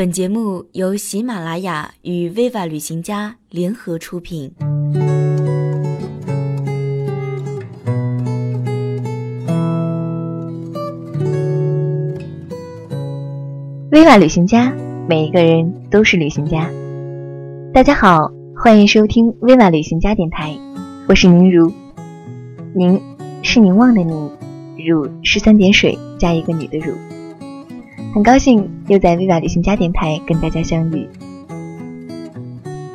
本节目由喜马拉雅与 Viva 旅行家联合出品。Viva 旅行家，每一个人都是旅行家。大家好，欢迎收听 Viva 旅行家电台，我是宁如。宁是凝望的宁，如是三点水加一个女的如。很高兴又在 Viva 旅行家电台跟大家相遇。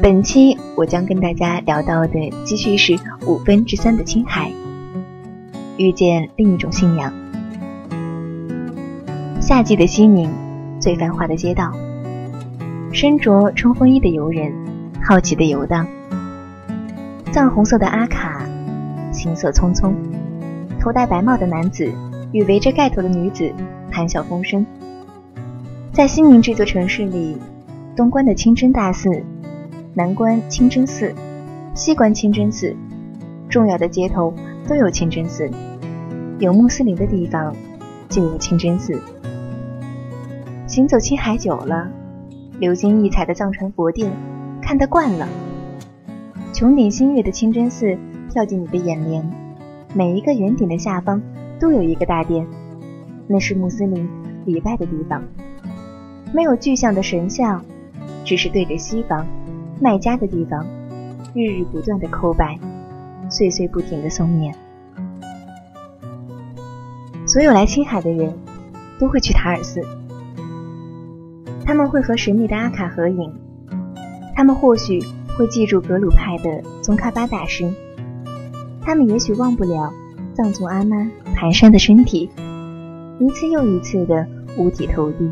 本期我将跟大家聊到的继续是五分之三的青海，遇见另一种信仰。夏季的西宁，最繁华的街道，身着冲锋衣的游人好奇的游荡，藏红色的阿卡行色匆匆，头戴白帽的男子与围着盖头的女子谈笑风生。在西宁这座城市里，东关的清真大寺、南关清真寺、西关清真寺，重要的街头都有清真寺，有穆斯林的地方就有清真寺。行走青海久了，流金溢彩的藏传佛殿看得惯了，穹顶新月的清真寺跳进你的眼帘，每一个圆顶的下方都有一个大殿，那是穆斯林礼拜的地方。没有具象的神像，只是对着西方麦加的地方，日日不断的叩拜，岁岁不停的诵念。所有来青海的人都会去塔尔寺，他们会和神秘的阿卡合影，他们或许会记住格鲁派的宗喀巴大师，他们也许忘不了藏族阿妈蹒跚的身体，一次又一次的五体投地。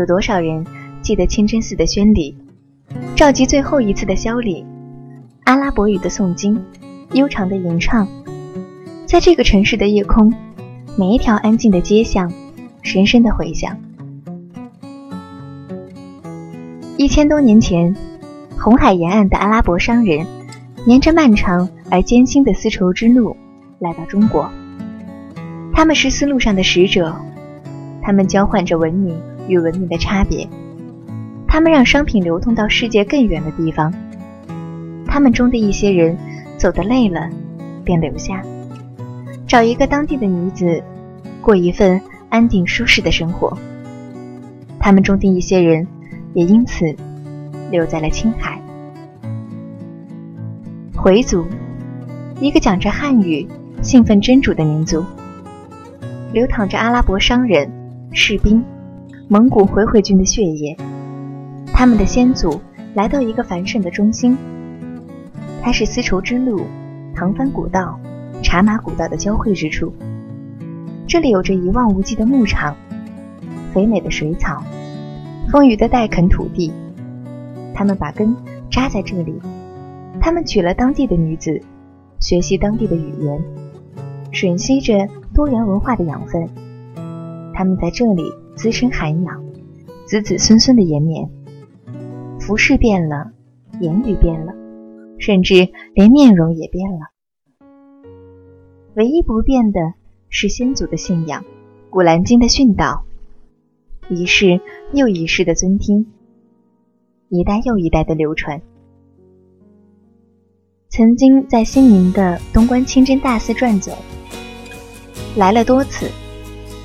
有多少人记得清真寺的宣礼，召集最后一次的销礼，阿拉伯语的诵经，悠长的吟唱，在这个城市的夜空，每一条安静的街巷，深深的回响。一千多年前，红海沿岸的阿拉伯商人，沿着漫长而艰辛的丝绸之路来到中国。他们是丝路上的使者，他们交换着文明。与文明的差别，他们让商品流通到世界更远的地方。他们中的一些人走得累了，便留下，找一个当地的女子，过一份安定舒适的生活。他们中的一些人也因此留在了青海。回族，一个讲着汉语、信奉真主的民族，流淌着阿拉伯商人、士兵。蒙古回回军的血液，他们的先祖来到一个繁盛的中心，它是丝绸之路、唐番古道、茶马古道的交汇之处。这里有着一望无际的牧场，肥美的水草，丰腴的带垦土地。他们把根扎在这里，他们娶了当地的女子，学习当地的语言，吮吸着多元文化的养分。他们在这里。滋生涵养，子子孙孙的延绵。服饰变了，言语变了，甚至连面容也变了。唯一不变的是先祖的信仰，《古兰经》的训导，一世又一世的尊听，一代又一代的流传。曾经在新宁的东关清真大寺转走，来了多次。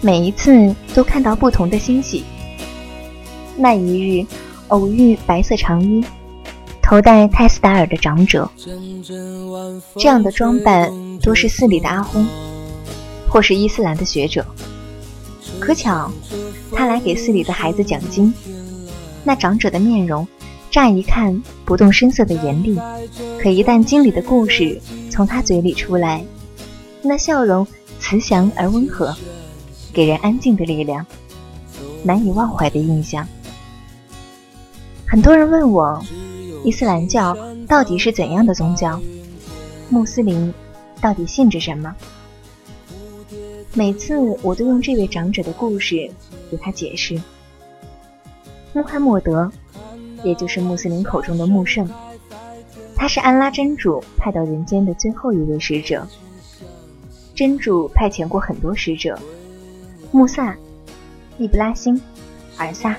每一次都看到不同的欣喜。那一日，偶遇白色长衣、头戴泰斯达尔的长者，这样的装扮多是寺里的阿訇，或是伊斯兰的学者。可巧，他来给寺里的孩子讲经。那长者的面容，乍一看不动声色的严厉，可一旦经里的故事从他嘴里出来，那笑容慈祥而温和。给人安静的力量，难以忘怀的印象。很多人问我，伊斯兰教到底是怎样的宗教？穆斯林到底信着什么？每次我都用这位长者的故事给他解释。穆罕默德，也就是穆斯林口中的穆圣，他是安拉真主派到人间的最后一位使者。真主派遣过很多使者。穆萨、易布拉欣、尔萨、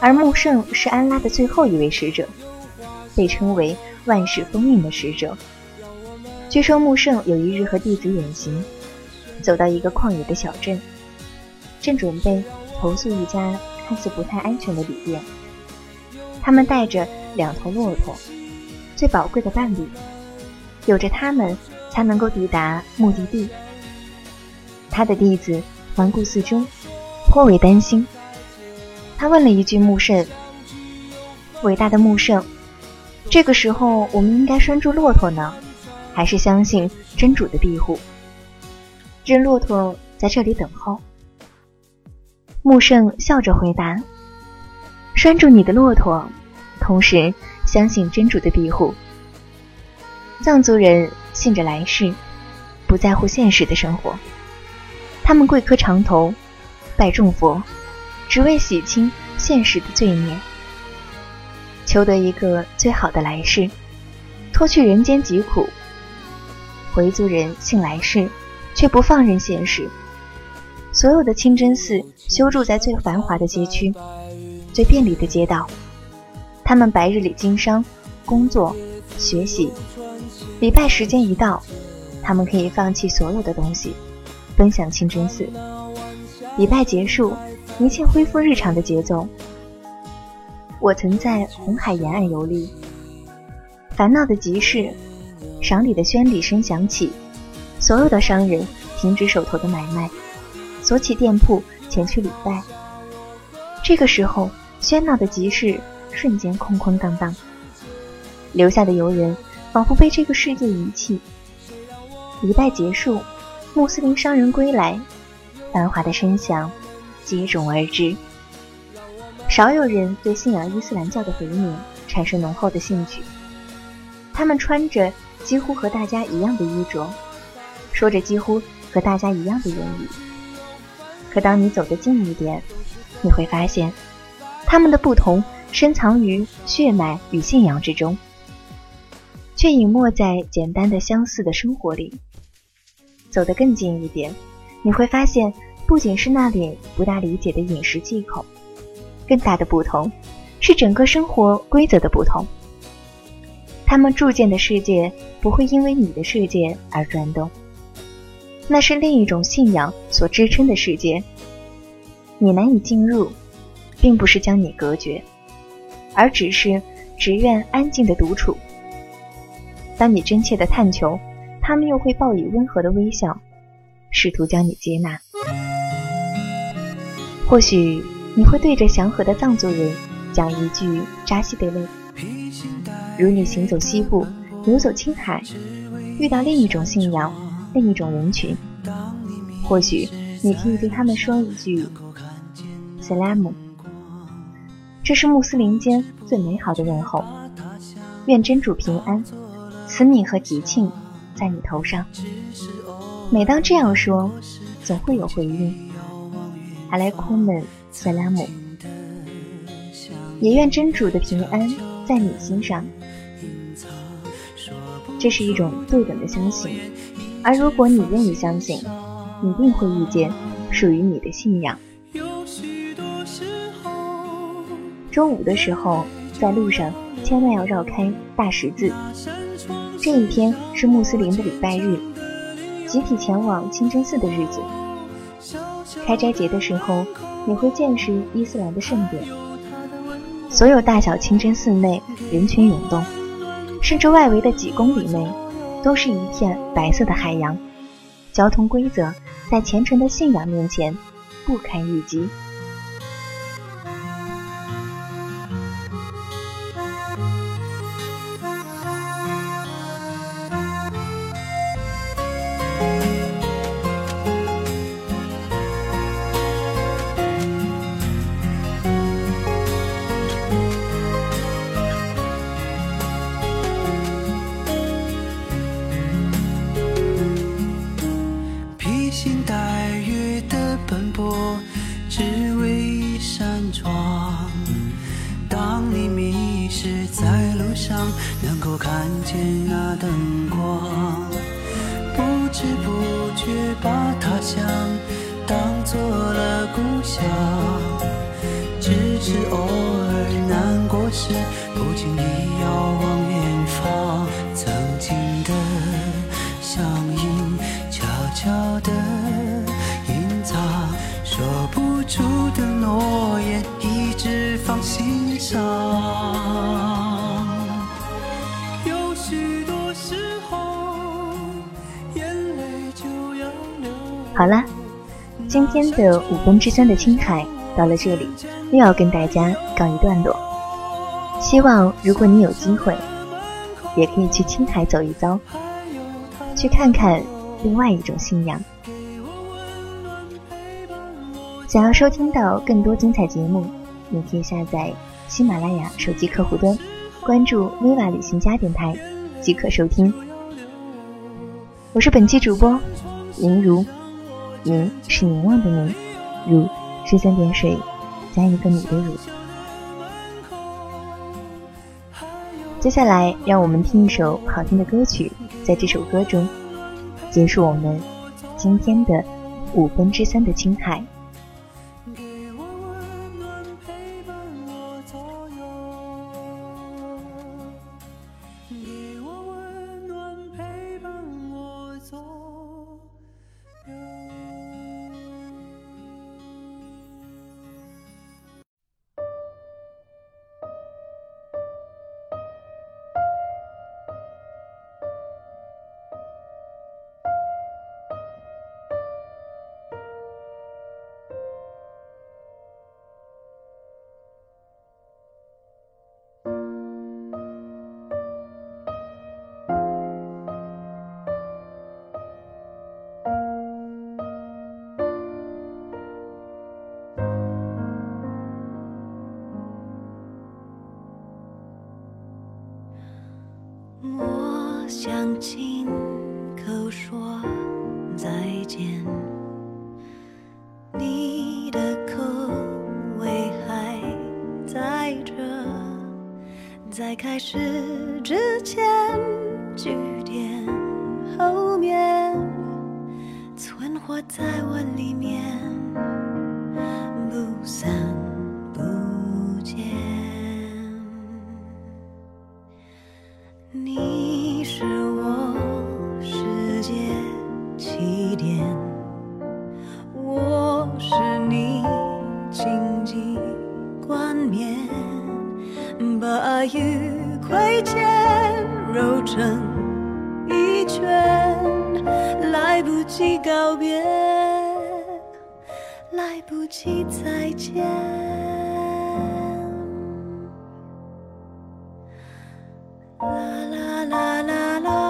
而穆圣是安拉的最后一位使者，被称为万世封印的使者。据说穆圣有一日和弟子远行，走到一个旷野的小镇，正准备投宿一家看似不太安全的旅店。他们带着两头骆驼，最宝贵的伴侣，有着他们才能够抵达目的地。他的弟子环顾四周，颇为担心。他问了一句：“穆圣，伟大的穆圣，这个时候我们应该拴住骆驼呢，还是相信真主的庇护，任骆驼在这里等候？”穆圣笑着回答：“拴住你的骆驼，同时相信真主的庇护。”藏族人信着来世，不在乎现实的生活。他们跪磕长头，拜众佛。只为洗清现实的罪孽，求得一个最好的来世，脱去人间疾苦。回族人信来世，却不放任现实。所有的清真寺修筑在最繁华的街区、最便利的街道。他们白日里经商、工作、学习，礼拜时间一到，他们可以放弃所有的东西，奔向清真寺。礼拜结束。一切恢复日常的节奏。我曾在红海沿岸游历，烦恼的集市，赏礼的宣礼声响起，所有的商人停止手头的买卖，锁起店铺前去礼拜。这个时候，喧闹的集市瞬间空空荡荡，留下的游人仿佛被这个世界遗弃。礼拜结束，穆斯林商人归来，繁华的声响。接踵而至，少有人对信仰伊斯兰教的回民产生浓厚的兴趣。他们穿着几乎和大家一样的衣着，说着几乎和大家一样的言语。可当你走得近一点，你会发现，他们的不同深藏于血脉与信仰之中，却隐没在简单的相似的生活里。走得更近一点，你会发现。不仅是那里不大理解的饮食忌口，更大的不同是整个生活规则的不同。他们铸建的世界不会因为你的世界而转动，那是另一种信仰所支撑的世界。你难以进入，并不是将你隔绝，而只是只愿安静的独处。当你真切的探求，他们又会报以温和的微笑，试图将你接纳。或许你会对着祥和的藏族人讲一句扎西德勒，如你行走西部，游走青海，遇到另一种信仰，另一种人群。或许你可以对他们说一句萨拉姆，这是穆斯林间最美好的问候。愿真主平安，慈悯和吉庆在你头上。每当这样说，总会有回应。阿莱库们，萨拉姆，也愿真主的平安在你心上。这是一种对等的相信，而如果你愿意相信，一定会遇见属于你的信仰。周五的时候，在路上千万要绕开大十字。这一天是穆斯林的礼拜日，集体前往清真寺的日子。开斋节的时候，你会见识伊斯兰的盛典。所有大小清真寺内人群涌动，甚至外围的几公里内都是一片白色的海洋。交通规则在虔诚的信仰面前不堪一击。不经意遥望远方，曾经的相映，悄悄的隐藏，说不出的诺言，一直放心上。有许多时候，眼泪就要流。好了，今天的五分之三的青海到了这里，又要跟大家告一段落。希望如果你有机会，也可以去青海走一遭，去看看另外一种信仰。想要收听到更多精彩节目，你可以下载喜马拉雅手机客户端，关注 viva 旅行家电台即可收听。我是本期主播林如，宁是凝望的宁，如是三点水加一个你的汝。接下来，让我们听一首好听的歌曲，在这首歌中结束我们今天的五分之三的青海。想亲口说再见，你的口味还在这，在开始之前，句点后面存活在我里面，不散告别，来不及再见。啦啦啦啦啦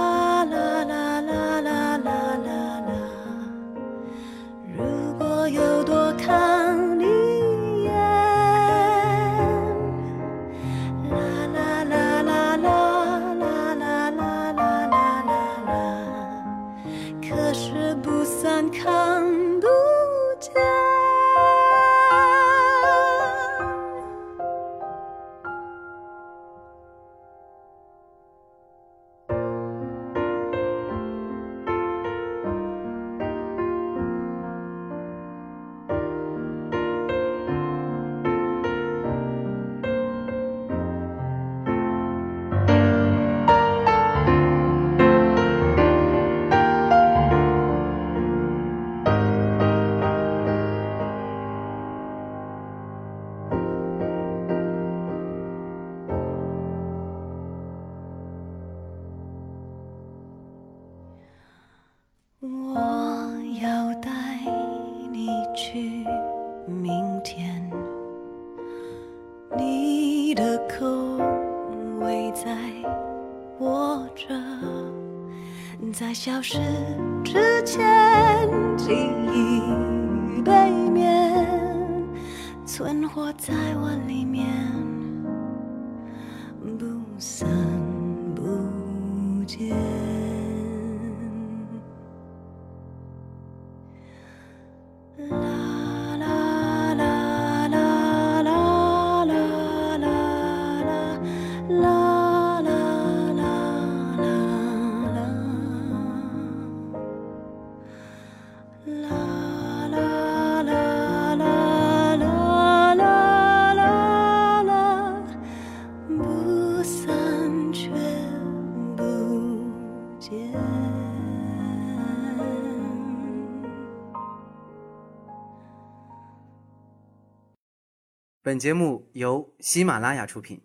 可是不算抗在消失之前，记忆背面存活在我里面，本节目由喜马拉雅出品。